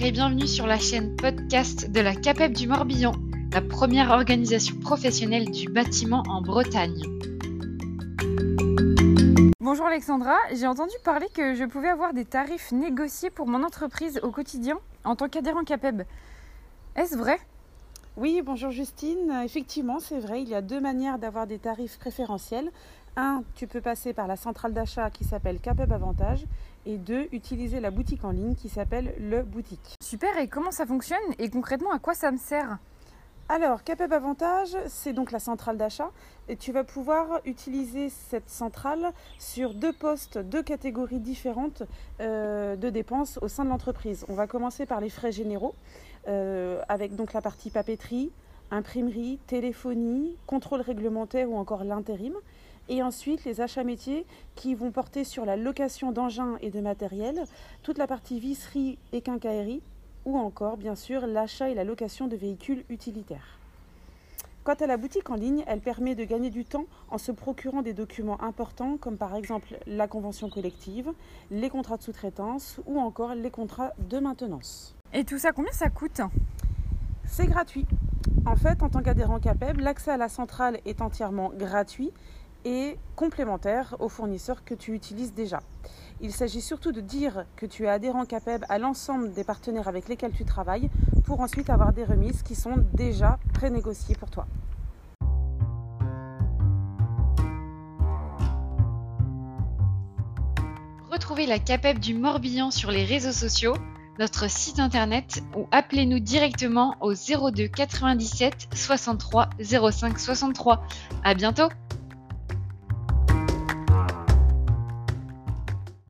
Et bienvenue sur la chaîne podcast de la CAPEB du Morbihan, la première organisation professionnelle du bâtiment en Bretagne. Bonjour Alexandra, j'ai entendu parler que je pouvais avoir des tarifs négociés pour mon entreprise au quotidien en tant qu'adhérent CAPEB. Est-ce vrai? Oui, bonjour Justine. Effectivement, c'est vrai, il y a deux manières d'avoir des tarifs préférentiels. Un, tu peux passer par la centrale d'achat qui s'appelle CAPEB Avantage. Et deux, utiliser la boutique en ligne qui s'appelle Le Boutique. Super, et comment ça fonctionne? Et concrètement, à quoi ça me sert? Alors, CAPEB Avantage, c'est donc la centrale d'achat. Et tu vas pouvoir utiliser cette centrale sur deux postes, deux catégories différentes euh, de dépenses au sein de l'entreprise. On va commencer par les frais généraux, euh, avec donc la partie papeterie, imprimerie, téléphonie, contrôle réglementaire ou encore l'intérim. Et ensuite, les achats métiers qui vont porter sur la location d'engins et de matériel, toute la partie visserie et quincaillerie, ou encore, bien sûr, l'achat et la location de véhicules utilitaires. Quant à la boutique en ligne, elle permet de gagner du temps en se procurant des documents importants comme par exemple la convention collective, les contrats de sous-traitance ou encore les contrats de maintenance. Et tout ça, combien ça coûte? C'est gratuit. En fait, en tant qu'adhérent CAPEB, l'accès à la centrale est entièrement gratuit et complémentaire aux fournisseurs que tu utilises déjà. Il s'agit surtout de dire que tu es adhérent CAPEB à l'ensemble des partenaires avec lesquels tu travailles pour ensuite avoir des remises qui sont déjà pré-négociées pour toi. Retrouvez la CAPEB du Morbihan sur les réseaux sociaux, notre site internet ou appelez-nous directement au 02 97 63 05 63. À bientôt!